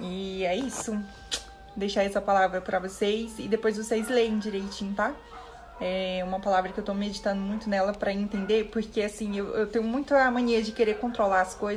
E é isso. Deixar essa palavra para vocês e depois vocês leem direitinho, tá? É uma palavra que eu tô meditando muito nela para entender, porque assim, eu, eu tenho muita mania de querer controlar as coisas.